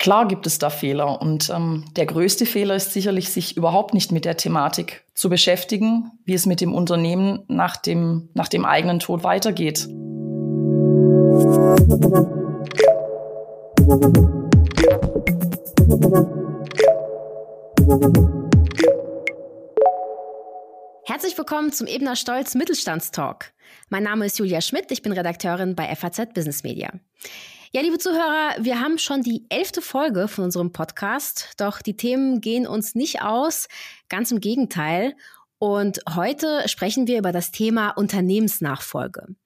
Klar gibt es da Fehler und ähm, der größte Fehler ist sicherlich, sich überhaupt nicht mit der Thematik zu beschäftigen, wie es mit dem Unternehmen nach dem, nach dem eigenen Tod weitergeht. Herzlich willkommen zum Ebner Stolz Mittelstandstalk. Mein Name ist Julia Schmidt, ich bin Redakteurin bei FAZ Business Media. Ja, liebe Zuhörer, wir haben schon die elfte Folge von unserem Podcast, doch die Themen gehen uns nicht aus, ganz im Gegenteil. Und heute sprechen wir über das Thema Unternehmensnachfolge.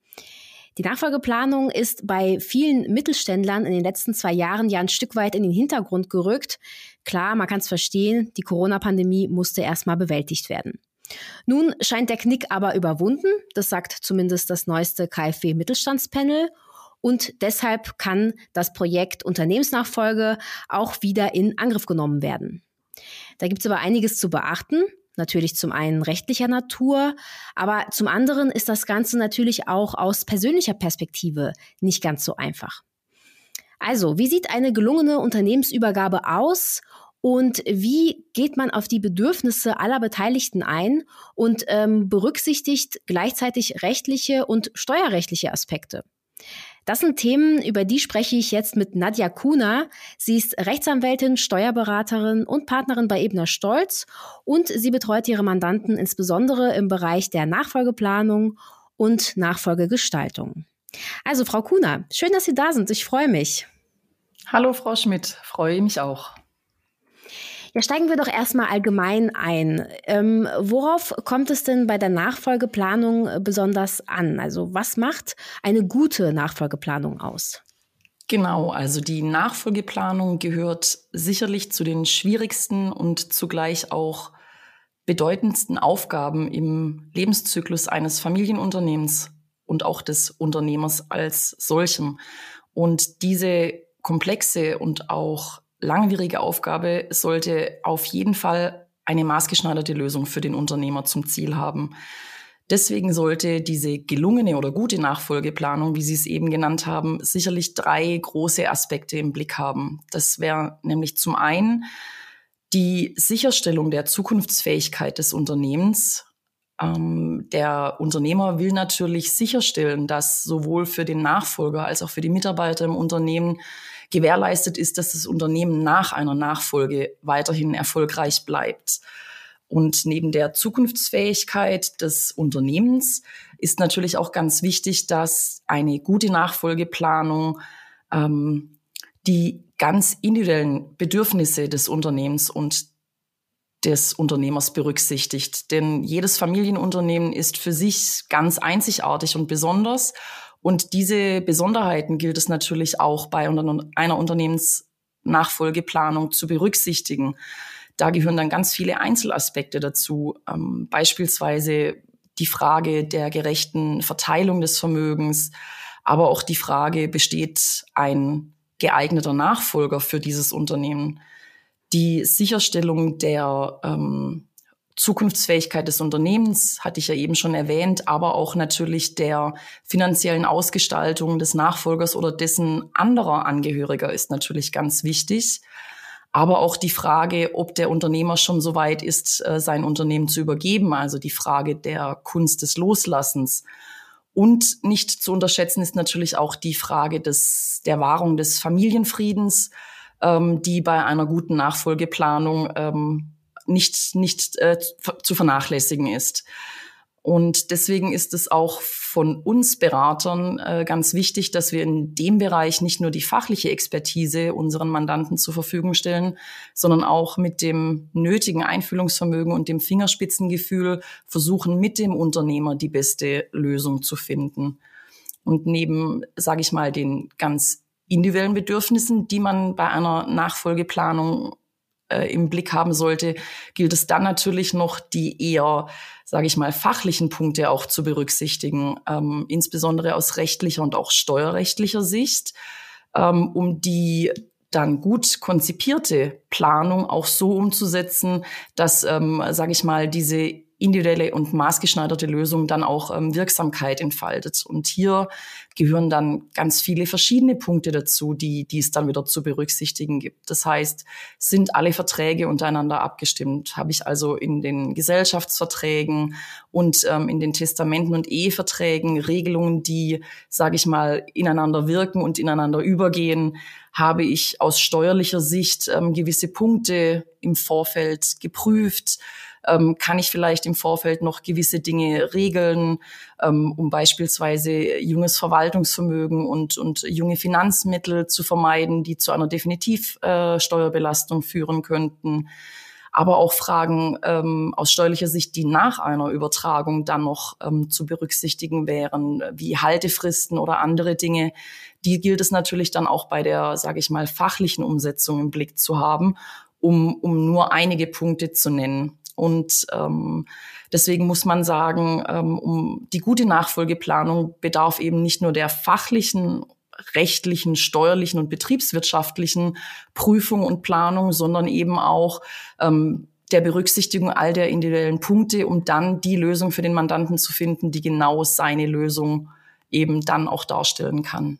Die Nachfolgeplanung ist bei vielen Mittelständlern in den letzten zwei Jahren ja ein Stück weit in den Hintergrund gerückt. Klar, man kann es verstehen, die Corona-Pandemie musste erstmal bewältigt werden. Nun scheint der Knick aber überwunden, das sagt zumindest das neueste KfW Mittelstandspanel und deshalb kann das Projekt Unternehmensnachfolge auch wieder in Angriff genommen werden. Da gibt es aber einiges zu beachten. Natürlich zum einen rechtlicher Natur, aber zum anderen ist das Ganze natürlich auch aus persönlicher Perspektive nicht ganz so einfach. Also, wie sieht eine gelungene Unternehmensübergabe aus und wie geht man auf die Bedürfnisse aller Beteiligten ein und ähm, berücksichtigt gleichzeitig rechtliche und steuerrechtliche Aspekte? Das sind Themen, über die spreche ich jetzt mit Nadja Kuna. Sie ist Rechtsanwältin, Steuerberaterin und Partnerin bei Ebner Stolz und sie betreut ihre Mandanten insbesondere im Bereich der Nachfolgeplanung und Nachfolgegestaltung. Also Frau Kuna, schön, dass Sie da sind. Ich freue mich. Hallo Frau Schmidt, freue mich auch. Ja, steigen wir doch erstmal allgemein ein. Ähm, worauf kommt es denn bei der Nachfolgeplanung äh, besonders an? Also was macht eine gute Nachfolgeplanung aus? Genau, also die Nachfolgeplanung gehört sicherlich zu den schwierigsten und zugleich auch bedeutendsten Aufgaben im Lebenszyklus eines Familienunternehmens und auch des Unternehmers als solchem. Und diese komplexe und auch langwierige Aufgabe sollte auf jeden Fall eine maßgeschneiderte Lösung für den Unternehmer zum Ziel haben. Deswegen sollte diese gelungene oder gute Nachfolgeplanung, wie Sie es eben genannt haben, sicherlich drei große Aspekte im Blick haben. Das wäre nämlich zum einen die Sicherstellung der Zukunftsfähigkeit des Unternehmens. Ähm, der Unternehmer will natürlich sicherstellen, dass sowohl für den Nachfolger als auch für die Mitarbeiter im Unternehmen gewährleistet ist, dass das Unternehmen nach einer Nachfolge weiterhin erfolgreich bleibt. Und neben der Zukunftsfähigkeit des Unternehmens ist natürlich auch ganz wichtig, dass eine gute Nachfolgeplanung ähm, die ganz individuellen Bedürfnisse des Unternehmens und des Unternehmers berücksichtigt. Denn jedes Familienunternehmen ist für sich ganz einzigartig und besonders. Und diese Besonderheiten gilt es natürlich auch bei einer Unternehmensnachfolgeplanung zu berücksichtigen. Da gehören dann ganz viele Einzelaspekte dazu, ähm, beispielsweise die Frage der gerechten Verteilung des Vermögens, aber auch die Frage, besteht ein geeigneter Nachfolger für dieses Unternehmen? Die Sicherstellung der ähm, Zukunftsfähigkeit des Unternehmens, hatte ich ja eben schon erwähnt, aber auch natürlich der finanziellen Ausgestaltung des Nachfolgers oder dessen anderer Angehöriger ist natürlich ganz wichtig. Aber auch die Frage, ob der Unternehmer schon so weit ist, äh, sein Unternehmen zu übergeben, also die Frage der Kunst des Loslassens. Und nicht zu unterschätzen ist natürlich auch die Frage des, der Wahrung des Familienfriedens, ähm, die bei einer guten Nachfolgeplanung ähm, nicht, nicht äh, zu vernachlässigen ist. Und deswegen ist es auch von uns Beratern äh, ganz wichtig, dass wir in dem Bereich nicht nur die fachliche Expertise unseren Mandanten zur Verfügung stellen, sondern auch mit dem nötigen Einfühlungsvermögen und dem Fingerspitzengefühl versuchen, mit dem Unternehmer die beste Lösung zu finden. Und neben, sage ich mal, den ganz individuellen Bedürfnissen, die man bei einer Nachfolgeplanung äh, im Blick haben sollte, gilt es dann natürlich noch die eher, sage ich mal, fachlichen Punkte auch zu berücksichtigen, ähm, insbesondere aus rechtlicher und auch steuerrechtlicher Sicht, ähm, um die dann gut konzipierte Planung auch so umzusetzen, dass, ähm, sage ich mal, diese individuelle und maßgeschneiderte Lösung dann auch ähm, Wirksamkeit entfaltet. Und hier gehören dann ganz viele verschiedene Punkte dazu, die, die es dann wieder zu berücksichtigen gibt. Das heißt, sind alle Verträge untereinander abgestimmt? Habe ich also in den Gesellschaftsverträgen und ähm, in den Testamenten und Eheverträgen Regelungen, die, sage ich mal, ineinander wirken und ineinander übergehen? Habe ich aus steuerlicher Sicht ähm, gewisse Punkte im Vorfeld geprüft? Ähm, kann ich vielleicht im Vorfeld noch gewisse Dinge regeln, ähm, um beispielsweise junges Verwaltungsvermögen und, und junge Finanzmittel zu vermeiden, die zu einer Definitivsteuerbelastung äh, führen könnten aber auch Fragen ähm, aus steuerlicher Sicht, die nach einer Übertragung dann noch ähm, zu berücksichtigen wären, wie Haltefristen oder andere Dinge. Die gilt es natürlich dann auch bei der, sage ich mal, fachlichen Umsetzung im Blick zu haben, um, um nur einige Punkte zu nennen. Und ähm, deswegen muss man sagen, ähm, um die gute Nachfolgeplanung bedarf eben nicht nur der fachlichen rechtlichen, steuerlichen und betriebswirtschaftlichen Prüfung und Planung, sondern eben auch ähm, der Berücksichtigung all der individuellen Punkte, um dann die Lösung für den Mandanten zu finden, die genau seine Lösung eben dann auch darstellen kann.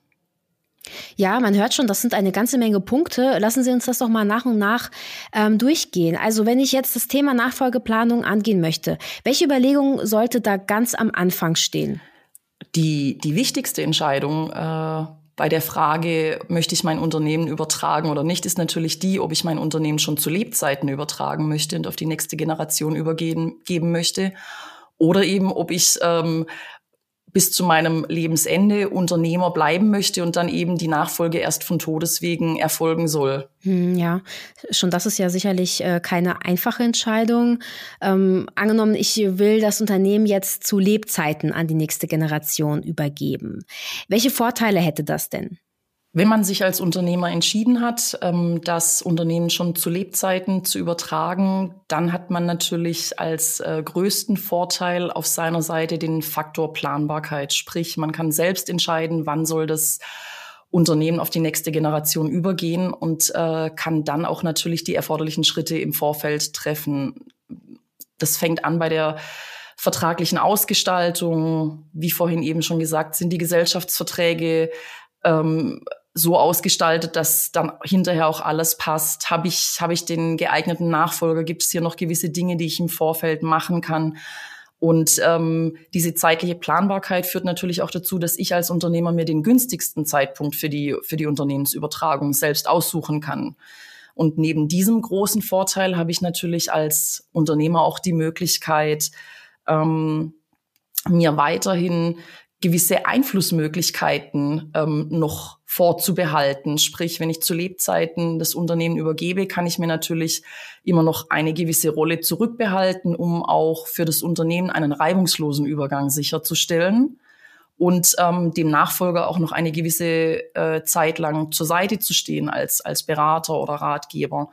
Ja, man hört schon, das sind eine ganze Menge Punkte. Lassen Sie uns das doch mal nach und nach ähm, durchgehen. Also wenn ich jetzt das Thema Nachfolgeplanung angehen möchte, welche Überlegung sollte da ganz am Anfang stehen? Die, die wichtigste Entscheidung äh, bei der Frage, möchte ich mein Unternehmen übertragen oder nicht, ist natürlich die, ob ich mein Unternehmen schon zu Lebzeiten übertragen möchte und auf die nächste Generation übergeben geben möchte. Oder eben, ob ich ähm, bis zu meinem Lebensende Unternehmer bleiben möchte und dann eben die Nachfolge erst von Todeswegen erfolgen soll. Hm, ja, schon das ist ja sicherlich äh, keine einfache Entscheidung. Ähm, angenommen, ich will das Unternehmen jetzt zu Lebzeiten an die nächste Generation übergeben. Welche Vorteile hätte das denn? Wenn man sich als Unternehmer entschieden hat, ähm, das Unternehmen schon zu Lebzeiten zu übertragen, dann hat man natürlich als äh, größten Vorteil auf seiner Seite den Faktor Planbarkeit. Sprich, man kann selbst entscheiden, wann soll das Unternehmen auf die nächste Generation übergehen und äh, kann dann auch natürlich die erforderlichen Schritte im Vorfeld treffen. Das fängt an bei der vertraglichen Ausgestaltung. Wie vorhin eben schon gesagt, sind die Gesellschaftsverträge ähm, so ausgestaltet, dass dann hinterher auch alles passt? Habe ich, habe ich den geeigneten Nachfolger? Gibt es hier noch gewisse Dinge, die ich im Vorfeld machen kann? Und ähm, diese zeitliche Planbarkeit führt natürlich auch dazu, dass ich als Unternehmer mir den günstigsten Zeitpunkt für die, für die Unternehmensübertragung selbst aussuchen kann. Und neben diesem großen Vorteil habe ich natürlich als Unternehmer auch die Möglichkeit, ähm, mir weiterhin gewisse Einflussmöglichkeiten ähm, noch vorzubehalten. Sprich, wenn ich zu Lebzeiten das Unternehmen übergebe, kann ich mir natürlich immer noch eine gewisse Rolle zurückbehalten, um auch für das Unternehmen einen reibungslosen Übergang sicherzustellen und ähm, dem Nachfolger auch noch eine gewisse äh, Zeit lang zur Seite zu stehen als, als Berater oder Ratgeber.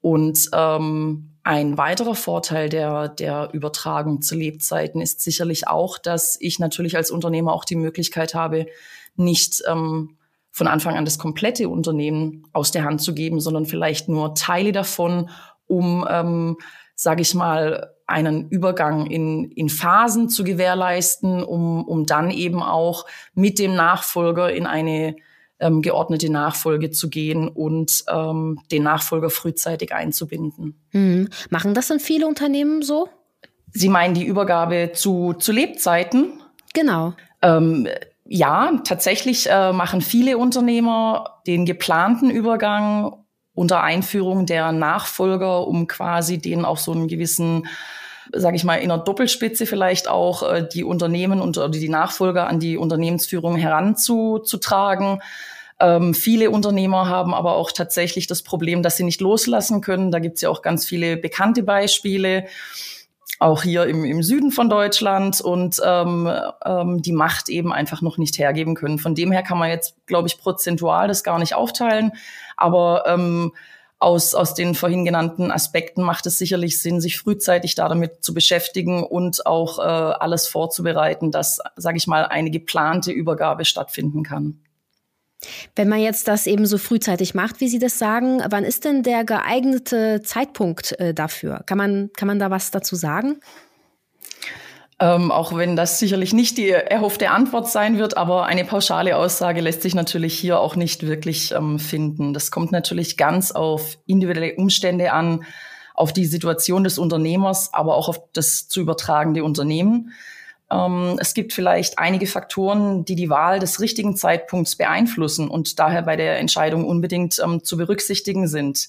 Und ähm, ein weiterer Vorteil der, der Übertragung zu Lebzeiten ist sicherlich auch, dass ich natürlich als Unternehmer auch die Möglichkeit habe, nicht ähm, von Anfang an das komplette Unternehmen aus der Hand zu geben, sondern vielleicht nur Teile davon, um, ähm, sage ich mal, einen Übergang in, in Phasen zu gewährleisten, um, um dann eben auch mit dem Nachfolger in eine ähm, geordnete Nachfolge zu gehen und ähm, den Nachfolger frühzeitig einzubinden. Mhm. Machen das dann viele Unternehmen so? Sie meinen die Übergabe zu, zu Lebzeiten? Genau. Ähm, ja, tatsächlich äh, machen viele Unternehmer den geplanten Übergang unter Einführung der Nachfolger, um quasi denen auch so einen gewissen sage ich mal, in einer Doppelspitze vielleicht auch äh, die Unternehmen und oder die Nachfolger an die Unternehmensführung heranzutragen. Ähm, viele Unternehmer haben aber auch tatsächlich das Problem, dass sie nicht loslassen können. Da gibt es ja auch ganz viele bekannte Beispiele, auch hier im, im Süden von Deutschland und ähm, ähm, die Macht eben einfach noch nicht hergeben können. Von dem her kann man jetzt, glaube ich, prozentual das gar nicht aufteilen. Aber ähm, aus, aus den vorhin genannten Aspekten macht es sicherlich Sinn, sich frühzeitig da damit zu beschäftigen und auch äh, alles vorzubereiten, dass, sage ich mal, eine geplante Übergabe stattfinden kann. Wenn man jetzt das eben so frühzeitig macht, wie Sie das sagen, wann ist denn der geeignete Zeitpunkt äh, dafür? Kann man, kann man da was dazu sagen? Ähm, auch wenn das sicherlich nicht die erhoffte Antwort sein wird, aber eine pauschale Aussage lässt sich natürlich hier auch nicht wirklich ähm, finden. Das kommt natürlich ganz auf individuelle Umstände an, auf die Situation des Unternehmers, aber auch auf das zu übertragende Unternehmen. Ähm, es gibt vielleicht einige Faktoren, die die Wahl des richtigen Zeitpunkts beeinflussen und daher bei der Entscheidung unbedingt ähm, zu berücksichtigen sind.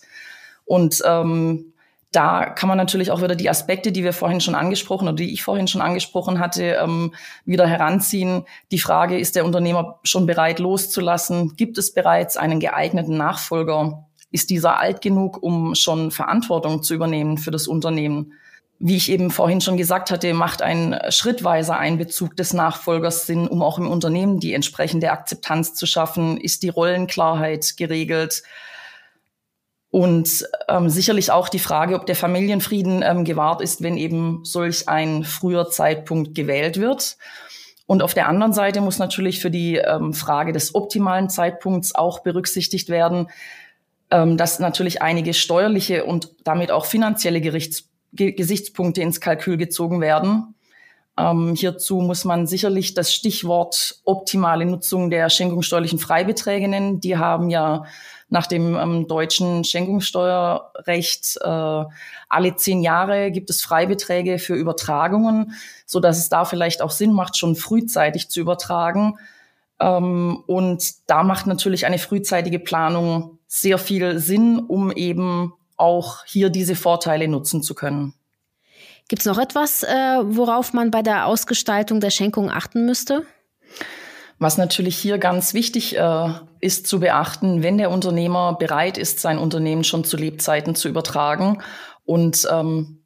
Und ähm, da kann man natürlich auch wieder die Aspekte, die wir vorhin schon angesprochen oder die ich vorhin schon angesprochen hatte, ähm, wieder heranziehen. Die Frage, ist der Unternehmer schon bereit loszulassen? Gibt es bereits einen geeigneten Nachfolger? Ist dieser alt genug, um schon Verantwortung zu übernehmen für das Unternehmen? Wie ich eben vorhin schon gesagt hatte, macht ein schrittweiser Einbezug des Nachfolgers Sinn, um auch im Unternehmen die entsprechende Akzeptanz zu schaffen? Ist die Rollenklarheit geregelt? Und ähm, sicherlich auch die Frage, ob der Familienfrieden ähm, gewahrt ist, wenn eben solch ein früher Zeitpunkt gewählt wird. Und auf der anderen Seite muss natürlich für die ähm, Frage des optimalen Zeitpunkts auch berücksichtigt werden, ähm, dass natürlich einige steuerliche und damit auch finanzielle Gerichts Ge Gesichtspunkte ins Kalkül gezogen werden. Ähm, hierzu muss man sicherlich das Stichwort optimale Nutzung der schenkungssteuerlichen Freibeträge nennen. Die haben ja nach dem ähm, deutschen Schenkungssteuerrecht äh, alle zehn Jahre gibt es Freibeträge für Übertragungen, so dass es da vielleicht auch Sinn macht, schon frühzeitig zu übertragen. Ähm, und da macht natürlich eine frühzeitige Planung sehr viel Sinn, um eben auch hier diese Vorteile nutzen zu können. Gibt es noch etwas, äh, worauf man bei der Ausgestaltung der Schenkung achten müsste? Was natürlich hier ganz wichtig äh, ist zu beachten, wenn der Unternehmer bereit ist, sein Unternehmen schon zu Lebzeiten zu übertragen und ähm,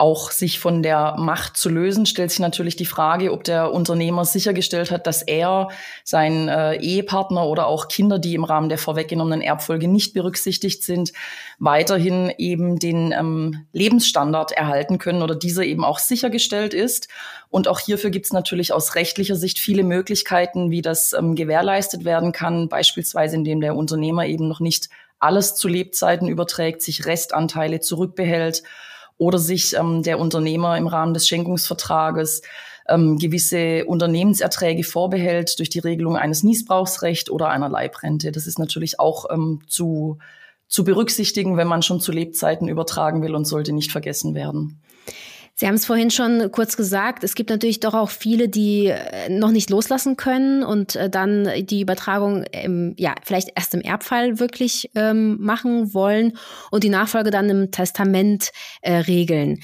auch sich von der Macht zu lösen, stellt sich natürlich die Frage, ob der Unternehmer sichergestellt hat, dass er, sein äh, Ehepartner oder auch Kinder, die im Rahmen der vorweggenommenen Erbfolge nicht berücksichtigt sind, weiterhin eben den ähm, Lebensstandard erhalten können oder dieser eben auch sichergestellt ist. Und auch hierfür gibt es natürlich aus rechtlicher Sicht viele Möglichkeiten, wie das ähm, gewährleistet werden kann, beispielsweise indem der Unternehmer eben noch nicht alles zu Lebzeiten überträgt, sich Restanteile zurückbehält oder sich ähm, der Unternehmer im Rahmen des Schenkungsvertrages ähm, gewisse Unternehmenserträge vorbehält durch die Regelung eines Niesbrauchsrechts oder einer Leibrente. Das ist natürlich auch ähm, zu, zu berücksichtigen, wenn man schon zu Lebzeiten übertragen will und sollte nicht vergessen werden. Sie haben es vorhin schon kurz gesagt, es gibt natürlich doch auch viele, die äh, noch nicht loslassen können und äh, dann die Übertragung im, ja, vielleicht erst im Erbfall wirklich ähm, machen wollen und die Nachfolge dann im Testament äh, regeln.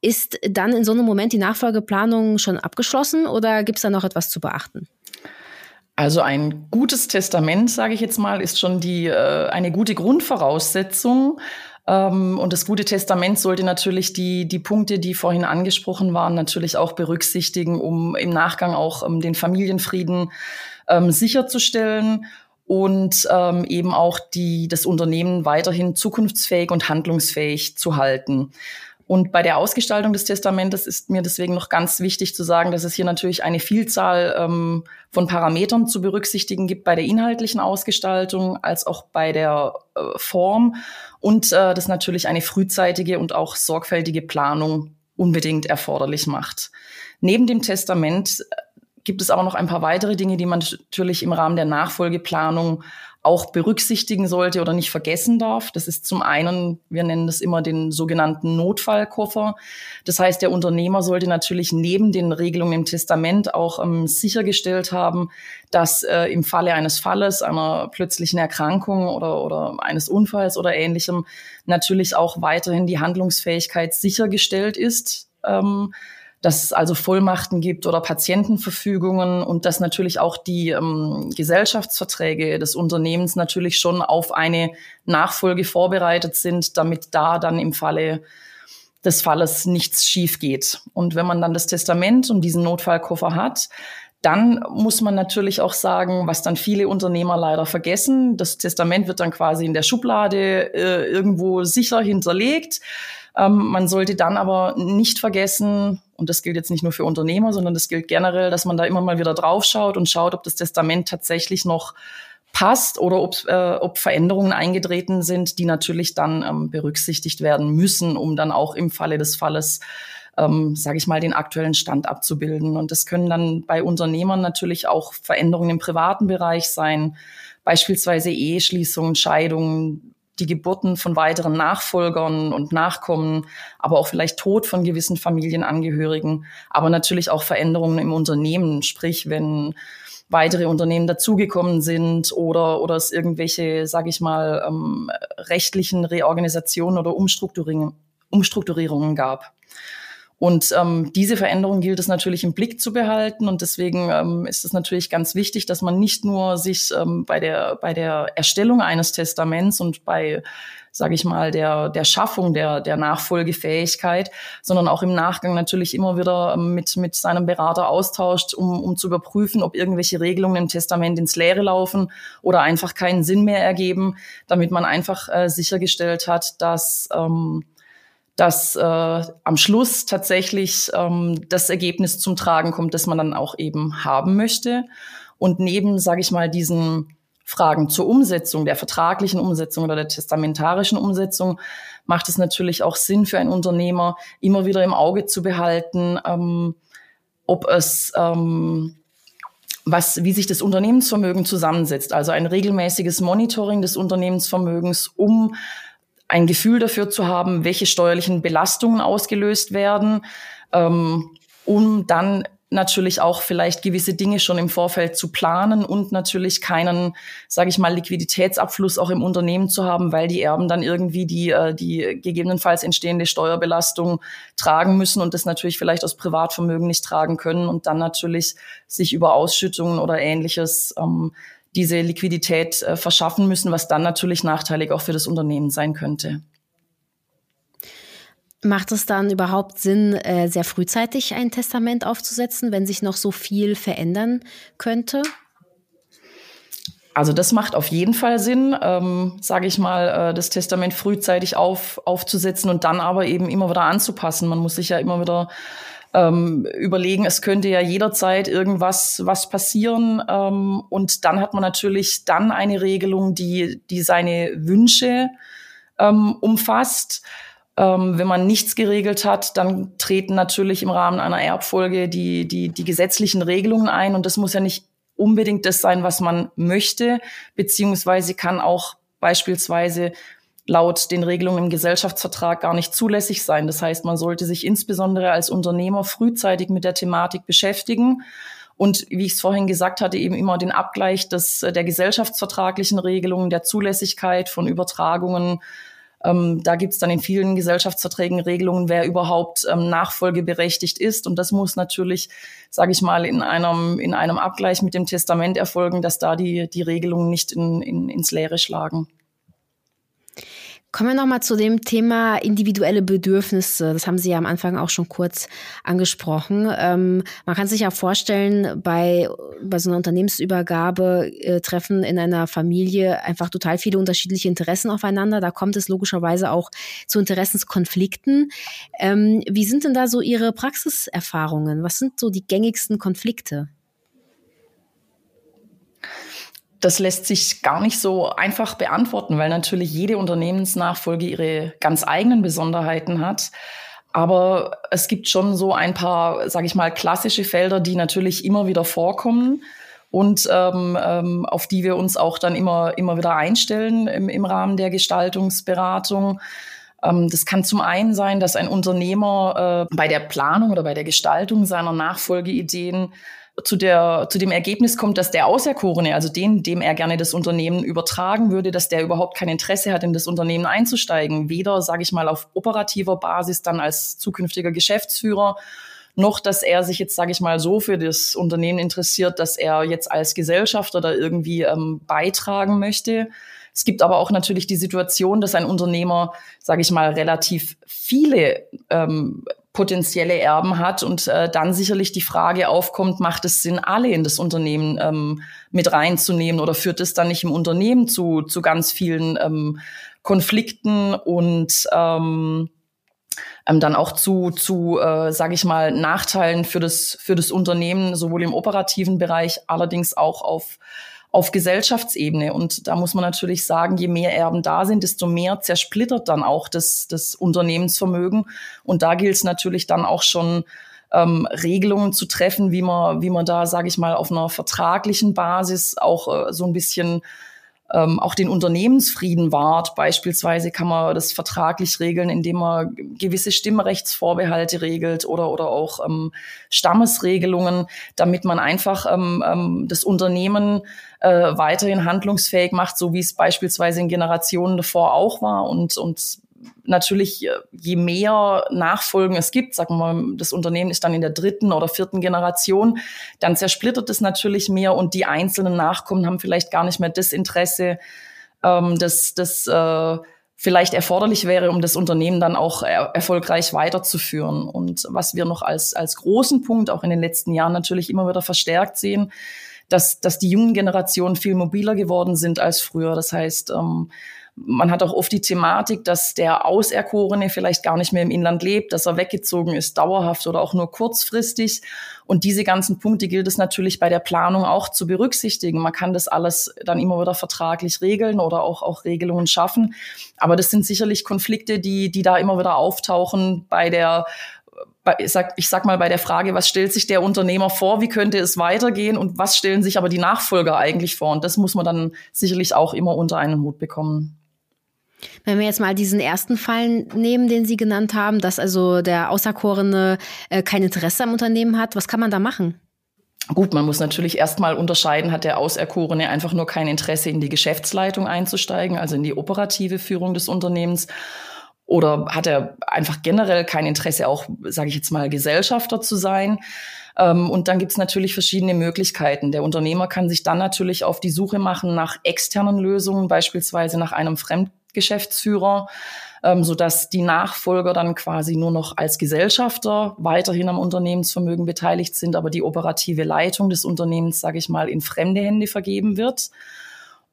Ist dann in so einem Moment die Nachfolgeplanung schon abgeschlossen oder gibt es da noch etwas zu beachten? Also ein gutes Testament, sage ich jetzt mal, ist schon die äh, eine gute Grundvoraussetzung. Ähm, und das gute Testament sollte natürlich die, die Punkte, die vorhin angesprochen waren, natürlich auch berücksichtigen, um im Nachgang auch ähm, den Familienfrieden ähm, sicherzustellen und ähm, eben auch die, das Unternehmen weiterhin zukunftsfähig und handlungsfähig zu halten. Und bei der Ausgestaltung des Testamentes ist mir deswegen noch ganz wichtig zu sagen, dass es hier natürlich eine Vielzahl ähm, von Parametern zu berücksichtigen gibt bei der inhaltlichen Ausgestaltung als auch bei der äh, Form und äh, das natürlich eine frühzeitige und auch sorgfältige Planung unbedingt erforderlich macht. Neben dem Testament äh, gibt es aber noch ein paar weitere Dinge, die man natürlich im Rahmen der Nachfolgeplanung auch berücksichtigen sollte oder nicht vergessen darf. Das ist zum einen, wir nennen das immer den sogenannten Notfallkoffer. Das heißt, der Unternehmer sollte natürlich neben den Regelungen im Testament auch ähm, sichergestellt haben, dass äh, im Falle eines Falles, einer plötzlichen Erkrankung oder, oder eines Unfalls oder ähnlichem natürlich auch weiterhin die Handlungsfähigkeit sichergestellt ist. Ähm, dass es also Vollmachten gibt oder Patientenverfügungen und dass natürlich auch die ähm, Gesellschaftsverträge des Unternehmens natürlich schon auf eine Nachfolge vorbereitet sind, damit da dann im Falle des Falles nichts schief geht. Und wenn man dann das Testament und diesen Notfallkoffer hat, dann muss man natürlich auch sagen, was dann viele Unternehmer leider vergessen, das Testament wird dann quasi in der Schublade äh, irgendwo sicher hinterlegt. Ähm, man sollte dann aber nicht vergessen, und das gilt jetzt nicht nur für Unternehmer, sondern das gilt generell, dass man da immer mal wieder drauf schaut und schaut, ob das Testament tatsächlich noch passt oder ob, äh, ob Veränderungen eingetreten sind, die natürlich dann ähm, berücksichtigt werden müssen, um dann auch im Falle des Falles ähm, sage ich mal, den aktuellen Stand abzubilden. Und das können dann bei Unternehmern natürlich auch Veränderungen im privaten Bereich sein, beispielsweise Eheschließungen, Scheidungen, die Geburten von weiteren Nachfolgern und Nachkommen, aber auch vielleicht Tod von gewissen Familienangehörigen, aber natürlich auch Veränderungen im Unternehmen, sprich wenn weitere Unternehmen dazugekommen sind oder, oder es irgendwelche, sage ich mal, ähm, rechtlichen Reorganisationen oder Umstrukturierungen, Umstrukturierungen gab. Und ähm, diese Veränderung gilt es natürlich im Blick zu behalten. Und deswegen ähm, ist es natürlich ganz wichtig, dass man nicht nur sich ähm, bei, der, bei der Erstellung eines Testaments und bei sage ich mal, der, der Schaffung der, der Nachfolgefähigkeit, sondern auch im Nachgang natürlich immer wieder ähm, mit, mit seinem Berater austauscht, um, um zu überprüfen, ob irgendwelche Regelungen im Testament ins Leere laufen oder einfach keinen Sinn mehr ergeben, damit man einfach äh, sichergestellt hat, dass ähm, dass äh, am Schluss tatsächlich ähm, das Ergebnis zum Tragen kommt, das man dann auch eben haben möchte. Und neben, sage ich mal, diesen Fragen zur Umsetzung, der vertraglichen Umsetzung oder der testamentarischen Umsetzung, macht es natürlich auch Sinn für einen Unternehmer, immer wieder im Auge zu behalten, ähm, ob es ähm, was, wie sich das Unternehmensvermögen zusammensetzt. Also ein regelmäßiges Monitoring des Unternehmensvermögens, um ein Gefühl dafür zu haben, welche steuerlichen Belastungen ausgelöst werden, ähm, um dann natürlich auch vielleicht gewisse Dinge schon im Vorfeld zu planen und natürlich keinen, sage ich mal, Liquiditätsabfluss auch im Unternehmen zu haben, weil die Erben dann irgendwie die, äh, die gegebenenfalls entstehende Steuerbelastung tragen müssen und das natürlich vielleicht aus Privatvermögen nicht tragen können und dann natürlich sich über Ausschüttungen oder ähnliches ähm, diese Liquidität äh, verschaffen müssen, was dann natürlich nachteilig auch für das Unternehmen sein könnte. Macht es dann überhaupt Sinn, äh, sehr frühzeitig ein Testament aufzusetzen, wenn sich noch so viel verändern könnte? Also das macht auf jeden Fall Sinn, ähm, sage ich mal, äh, das Testament frühzeitig auf, aufzusetzen und dann aber eben immer wieder anzupassen. Man muss sich ja immer wieder ähm, überlegen, es könnte ja jederzeit irgendwas was passieren. Ähm, und dann hat man natürlich dann eine Regelung, die, die seine Wünsche ähm, umfasst. Ähm, wenn man nichts geregelt hat, dann treten natürlich im Rahmen einer Erbfolge die, die, die gesetzlichen Regelungen ein. Und das muss ja nicht unbedingt das sein, was man möchte, beziehungsweise kann auch beispielsweise laut den Regelungen im Gesellschaftsvertrag gar nicht zulässig sein. Das heißt, man sollte sich insbesondere als Unternehmer frühzeitig mit der Thematik beschäftigen und wie ich es vorhin gesagt hatte, eben immer den Abgleich des, der gesellschaftsvertraglichen Regelungen, der Zulässigkeit von Übertragungen ähm, da gibt's dann in vielen Gesellschaftsverträgen Regelungen, wer überhaupt ähm, nachfolgeberechtigt ist. Und das muss natürlich, sage ich mal, in einem, in einem Abgleich mit dem Testament erfolgen, dass da die, die Regelungen nicht in, in, ins Leere schlagen. Kommen wir nochmal zu dem Thema individuelle Bedürfnisse. Das haben Sie ja am Anfang auch schon kurz angesprochen. Ähm, man kann sich ja vorstellen, bei, bei so einer Unternehmensübergabe äh, treffen in einer Familie einfach total viele unterschiedliche Interessen aufeinander. Da kommt es logischerweise auch zu Interessenskonflikten. Ähm, wie sind denn da so Ihre Praxiserfahrungen? Was sind so die gängigsten Konflikte? Das lässt sich gar nicht so einfach beantworten, weil natürlich jede Unternehmensnachfolge ihre ganz eigenen Besonderheiten hat. Aber es gibt schon so ein paar, sage ich mal, klassische Felder, die natürlich immer wieder vorkommen und ähm, ähm, auf die wir uns auch dann immer, immer wieder einstellen im, im Rahmen der Gestaltungsberatung. Ähm, das kann zum einen sein, dass ein Unternehmer äh, bei der Planung oder bei der Gestaltung seiner Nachfolgeideen zu, der, zu dem Ergebnis kommt, dass der Auserkorene, also den, dem er gerne das Unternehmen übertragen würde, dass der überhaupt kein Interesse hat, in das Unternehmen einzusteigen. Weder, sage ich mal, auf operativer Basis dann als zukünftiger Geschäftsführer, noch, dass er sich jetzt, sage ich mal, so für das Unternehmen interessiert, dass er jetzt als Gesellschafter da irgendwie ähm, beitragen möchte. Es gibt aber auch natürlich die Situation, dass ein Unternehmer, sage ich mal, relativ viele ähm, potenzielle Erben hat und äh, dann sicherlich die Frage aufkommt, macht es Sinn, alle in das Unternehmen ähm, mit reinzunehmen oder führt es dann nicht im Unternehmen zu, zu ganz vielen ähm, Konflikten und ähm, ähm, dann auch zu, zu äh, sage ich mal, Nachteilen für das, für das Unternehmen, sowohl im operativen Bereich, allerdings auch auf auf Gesellschaftsebene. Und da muss man natürlich sagen, je mehr Erben da sind, desto mehr zersplittert dann auch das, das Unternehmensvermögen. Und da gilt es natürlich dann auch schon, ähm, Regelungen zu treffen, wie man, wie man da, sage ich mal, auf einer vertraglichen Basis auch äh, so ein bisschen ähm, auch den Unternehmensfrieden wahrt. Beispielsweise kann man das vertraglich regeln, indem man gewisse Stimmrechtsvorbehalte regelt oder, oder auch ähm, Stammesregelungen, damit man einfach ähm, ähm, das Unternehmen äh, weiterhin handlungsfähig macht, so wie es beispielsweise in Generationen davor auch war und, und natürlich, äh, je mehr Nachfolgen es gibt, sagen wir mal, das Unternehmen ist dann in der dritten oder vierten Generation, dann zersplittert es natürlich mehr und die einzelnen Nachkommen haben vielleicht gar nicht mehr das Interesse, ähm, das, das äh, vielleicht erforderlich wäre, um das Unternehmen dann auch er erfolgreich weiterzuführen. Und was wir noch als, als großen Punkt auch in den letzten Jahren natürlich immer wieder verstärkt sehen, dass, dass die jungen Generationen viel mobiler geworden sind als früher. Das heißt, ähm, man hat auch oft die Thematik, dass der Auserkorene vielleicht gar nicht mehr im Inland lebt, dass er weggezogen ist, dauerhaft oder auch nur kurzfristig. Und diese ganzen Punkte gilt es natürlich bei der Planung auch zu berücksichtigen. Man kann das alles dann immer wieder vertraglich regeln oder auch, auch Regelungen schaffen. Aber das sind sicherlich Konflikte, die, die da immer wieder auftauchen bei der ich sag, ich sag mal bei der Frage, was stellt sich der Unternehmer vor, wie könnte es weitergehen und was stellen sich aber die Nachfolger eigentlich vor? Und das muss man dann sicherlich auch immer unter einen Hut bekommen. Wenn wir jetzt mal diesen ersten Fall nehmen, den Sie genannt haben, dass also der Außerkorene äh, kein Interesse am Unternehmen hat, was kann man da machen? Gut, man muss natürlich erstmal unterscheiden, hat der Auserkorene einfach nur kein Interesse, in die Geschäftsleitung einzusteigen, also in die operative Führung des Unternehmens. Oder hat er einfach generell kein Interesse, auch, sage ich jetzt mal, Gesellschafter zu sein? Ähm, und dann gibt es natürlich verschiedene Möglichkeiten. Der Unternehmer kann sich dann natürlich auf die Suche machen nach externen Lösungen, beispielsweise nach einem Fremd Geschäftsführer, ähm, so dass die Nachfolger dann quasi nur noch als Gesellschafter weiterhin am Unternehmensvermögen beteiligt sind, aber die operative Leitung des Unternehmens, sage ich mal, in fremde Hände vergeben wird.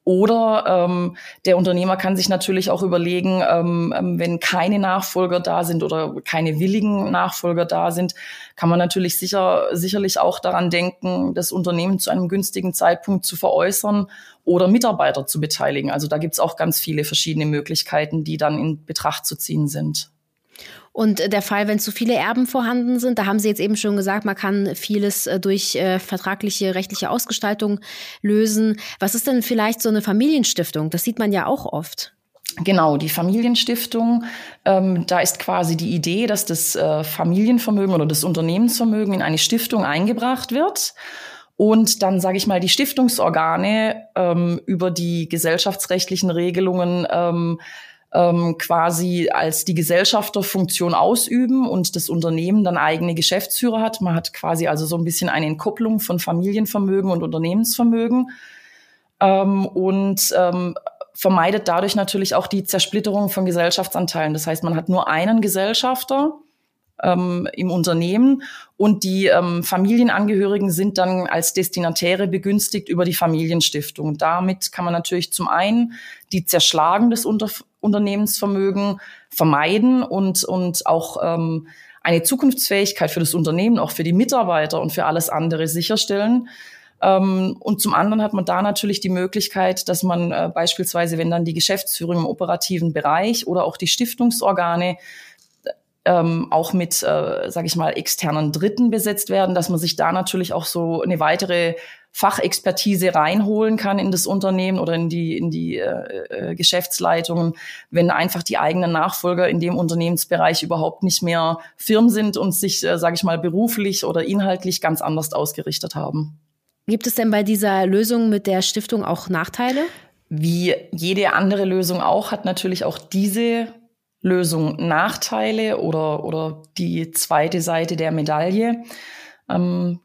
Oder ähm, der Unternehmer kann sich natürlich auch überlegen, ähm, ähm, wenn keine Nachfolger da sind oder keine willigen Nachfolger da sind, kann man natürlich sicher, sicherlich auch daran denken, das Unternehmen zu einem günstigen Zeitpunkt zu veräußern oder Mitarbeiter zu beteiligen. Also da gibt's auch ganz viele verschiedene Möglichkeiten, die dann in Betracht zu ziehen sind. Und äh, der Fall, wenn zu viele Erben vorhanden sind, da haben Sie jetzt eben schon gesagt, man kann vieles äh, durch äh, vertragliche, rechtliche Ausgestaltung lösen. Was ist denn vielleicht so eine Familienstiftung? Das sieht man ja auch oft. Genau, die Familienstiftung, ähm, da ist quasi die Idee, dass das äh, Familienvermögen oder das Unternehmensvermögen in eine Stiftung eingebracht wird und dann, sage ich mal, die Stiftungsorgane ähm, über die gesellschaftsrechtlichen Regelungen ähm, ähm, quasi als die Gesellschafterfunktion ausüben und das Unternehmen dann eigene Geschäftsführer hat. Man hat quasi also so ein bisschen eine Entkopplung von Familienvermögen und Unternehmensvermögen ähm, und ähm, vermeidet dadurch natürlich auch die Zersplitterung von Gesellschaftsanteilen. Das heißt, man hat nur einen Gesellschafter ähm, im Unternehmen und die ähm, Familienangehörigen sind dann als Destinatäre begünstigt über die Familienstiftung. Damit kann man natürlich zum einen die Zerschlagen des Unter Unternehmensvermögen vermeiden und, und auch ähm, eine Zukunftsfähigkeit für das Unternehmen, auch für die Mitarbeiter und für alles andere sicherstellen. Ähm, und zum anderen hat man da natürlich die Möglichkeit, dass man äh, beispielsweise, wenn dann die Geschäftsführung im operativen Bereich oder auch die Stiftungsorgane ähm, auch mit, äh, sage ich mal, externen Dritten besetzt werden, dass man sich da natürlich auch so eine weitere Fachexpertise reinholen kann in das Unternehmen oder in die, in die äh, äh, Geschäftsleitungen, wenn einfach die eigenen Nachfolger in dem Unternehmensbereich überhaupt nicht mehr firm sind und sich, äh, sage ich mal, beruflich oder inhaltlich ganz anders ausgerichtet haben. Gibt es denn bei dieser Lösung mit der Stiftung auch Nachteile? Wie jede andere Lösung auch, hat natürlich auch diese Lösung Nachteile oder, oder die zweite Seite der Medaille. Ähm,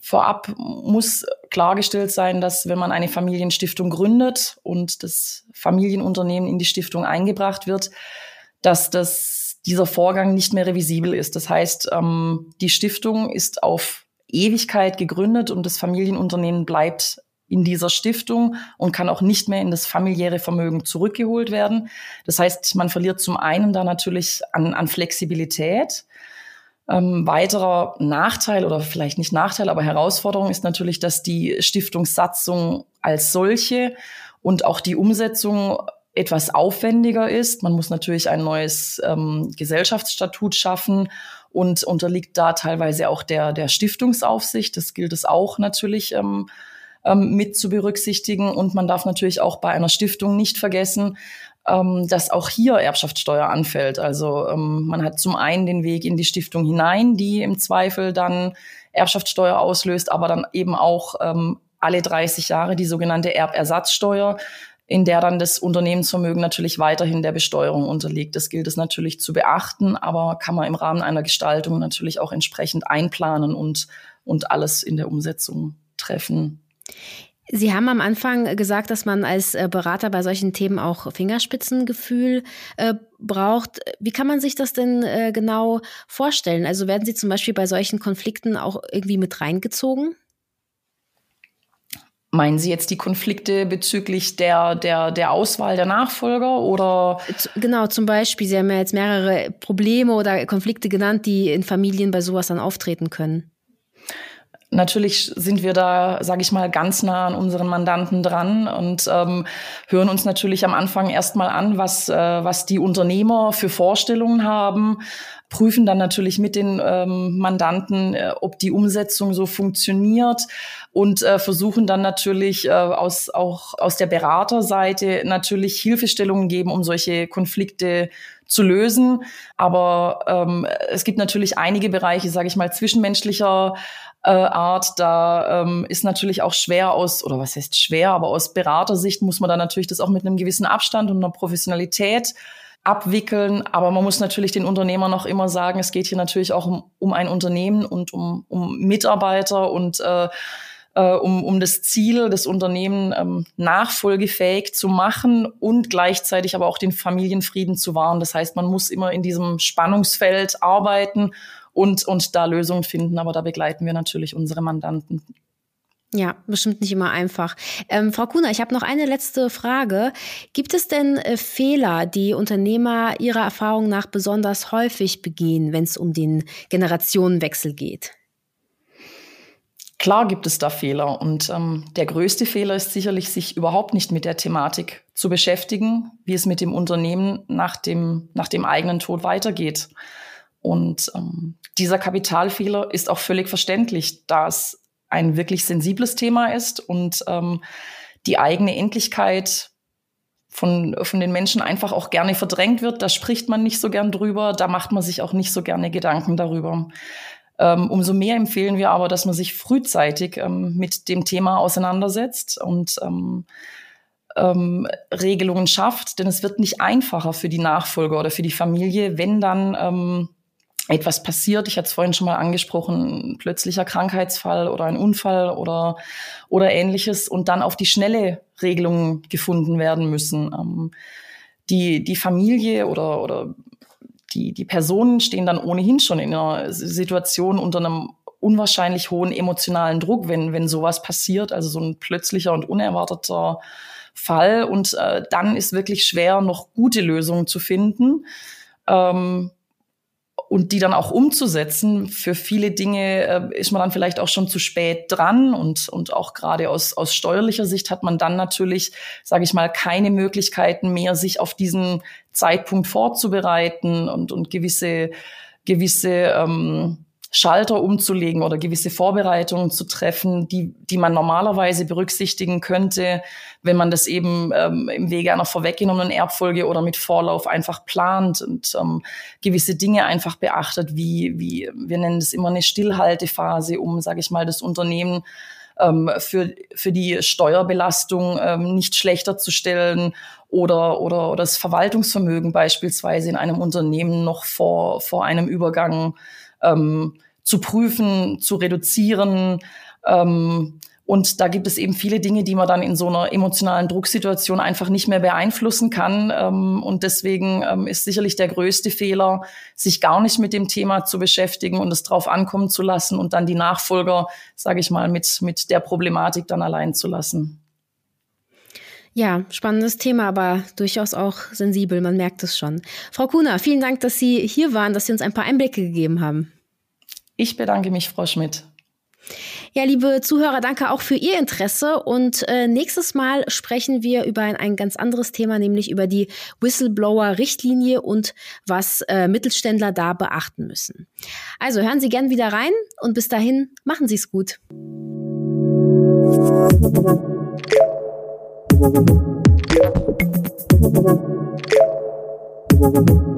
vorab muss klargestellt sein, dass wenn man eine Familienstiftung gründet und das Familienunternehmen in die Stiftung eingebracht wird, dass das, dieser Vorgang nicht mehr revisibel ist. Das heißt, ähm, die Stiftung ist auf Ewigkeit gegründet und das Familienunternehmen bleibt in dieser Stiftung und kann auch nicht mehr in das familiäre Vermögen zurückgeholt werden. Das heißt, man verliert zum einen da natürlich an, an Flexibilität. Ähm, weiterer Nachteil oder vielleicht nicht Nachteil, aber Herausforderung ist natürlich, dass die Stiftungssatzung als solche und auch die Umsetzung etwas aufwendiger ist. Man muss natürlich ein neues ähm, Gesellschaftsstatut schaffen und unterliegt da teilweise auch der, der Stiftungsaufsicht. Das gilt es auch natürlich ähm, ähm, mit zu berücksichtigen. Und man darf natürlich auch bei einer Stiftung nicht vergessen, ähm, dass auch hier Erbschaftssteuer anfällt. Also ähm, man hat zum einen den Weg in die Stiftung hinein, die im Zweifel dann Erbschaftssteuer auslöst, aber dann eben auch ähm, alle 30 Jahre die sogenannte Erbersatzsteuer, in der dann das Unternehmensvermögen natürlich weiterhin der Besteuerung unterliegt. Das gilt es natürlich zu beachten, aber kann man im Rahmen einer Gestaltung natürlich auch entsprechend einplanen und, und alles in der Umsetzung treffen. Sie haben am Anfang gesagt, dass man als äh, Berater bei solchen Themen auch Fingerspitzengefühl äh, braucht. Wie kann man sich das denn äh, genau vorstellen? Also werden Sie zum Beispiel bei solchen Konflikten auch irgendwie mit reingezogen? Meinen Sie jetzt die Konflikte bezüglich der, der, der Auswahl der Nachfolger oder? Genau, zum Beispiel, Sie haben ja jetzt mehrere Probleme oder Konflikte genannt, die in Familien bei sowas dann auftreten können. Natürlich sind wir da, sage ich mal, ganz nah an unseren Mandanten dran und ähm, hören uns natürlich am Anfang erstmal an, was, äh, was die Unternehmer für Vorstellungen haben, prüfen dann natürlich mit den ähm, Mandanten, äh, ob die Umsetzung so funktioniert und äh, versuchen dann natürlich äh, aus, auch aus der Beraterseite natürlich Hilfestellungen geben, um solche Konflikte zu lösen. Aber ähm, es gibt natürlich einige Bereiche, sage ich mal, zwischenmenschlicher äh, Art. Da ähm, ist natürlich auch schwer aus, oder was heißt schwer, aber aus Beratersicht muss man da natürlich das auch mit einem gewissen Abstand und einer Professionalität abwickeln. Aber man muss natürlich den Unternehmer noch immer sagen, es geht hier natürlich auch um, um ein Unternehmen und um, um Mitarbeiter und äh, äh, um, um das Ziel des Unternehmens ähm, nachfolgefähig zu machen und gleichzeitig aber auch den Familienfrieden zu wahren. Das heißt, man muss immer in diesem Spannungsfeld arbeiten und, und da Lösungen finden. Aber da begleiten wir natürlich unsere Mandanten. Ja, bestimmt nicht immer einfach. Ähm, Frau Kuhner, ich habe noch eine letzte Frage. Gibt es denn äh, Fehler, die Unternehmer Ihrer Erfahrung nach besonders häufig begehen, wenn es um den Generationenwechsel geht? Klar gibt es da Fehler und ähm, der größte Fehler ist sicherlich, sich überhaupt nicht mit der Thematik zu beschäftigen, wie es mit dem Unternehmen nach dem, nach dem eigenen Tod weitergeht. Und ähm, dieser Kapitalfehler ist auch völlig verständlich, da es ein wirklich sensibles Thema ist und ähm, die eigene Endlichkeit von, von den Menschen einfach auch gerne verdrängt wird. Da spricht man nicht so gern drüber, da macht man sich auch nicht so gerne Gedanken darüber. Ähm, umso mehr empfehlen wir aber, dass man sich frühzeitig ähm, mit dem Thema auseinandersetzt und ähm, ähm, Regelungen schafft, denn es wird nicht einfacher für die Nachfolger oder für die Familie, wenn dann ähm, etwas passiert, ich hatte es vorhin schon mal angesprochen, plötzlicher Krankheitsfall oder ein Unfall oder, oder ähnliches und dann auf die schnelle Regelungen gefunden werden müssen. Ähm, die, die Familie oder, oder die, die Personen stehen dann ohnehin schon in einer Situation unter einem unwahrscheinlich hohen emotionalen Druck, wenn, wenn sowas passiert, also so ein plötzlicher und unerwarteter Fall. Und äh, dann ist wirklich schwer, noch gute Lösungen zu finden. Ähm, und die dann auch umzusetzen. Für viele Dinge äh, ist man dann vielleicht auch schon zu spät dran und, und auch gerade aus, aus steuerlicher Sicht hat man dann natürlich, sage ich mal, keine Möglichkeiten mehr, sich auf diesen Zeitpunkt vorzubereiten und, und gewisse, gewisse ähm, Schalter umzulegen oder gewisse Vorbereitungen zu treffen, die, die man normalerweise berücksichtigen könnte, wenn man das eben ähm, im Wege einer vorweggenommenen Erbfolge oder mit Vorlauf einfach plant und ähm, gewisse Dinge einfach beachtet, wie, wie wir nennen das immer eine Stillhaltephase, um, sage ich mal, das Unternehmen ähm, für, für die Steuerbelastung ähm, nicht schlechter zu stellen oder, oder, oder das Verwaltungsvermögen beispielsweise in einem Unternehmen noch vor, vor einem Übergang ähm, zu prüfen, zu reduzieren. Ähm, und da gibt es eben viele Dinge, die man dann in so einer emotionalen Drucksituation einfach nicht mehr beeinflussen kann. Ähm, und deswegen ähm, ist sicherlich der größte Fehler, sich gar nicht mit dem Thema zu beschäftigen und es drauf ankommen zu lassen und dann die Nachfolger, sage ich mal, mit, mit der Problematik dann allein zu lassen. Ja, spannendes Thema, aber durchaus auch sensibel, man merkt es schon. Frau Kuhner, vielen Dank, dass Sie hier waren, dass Sie uns ein paar Einblicke gegeben haben. Ich bedanke mich, Frau Schmidt. Ja, liebe Zuhörer, danke auch für Ihr Interesse. Und äh, nächstes Mal sprechen wir über ein, ein ganz anderes Thema, nämlich über die Whistleblower-Richtlinie und was äh, Mittelständler da beachten müssen. Also hören Sie gern wieder rein und bis dahin machen Sie es gut. Thank you.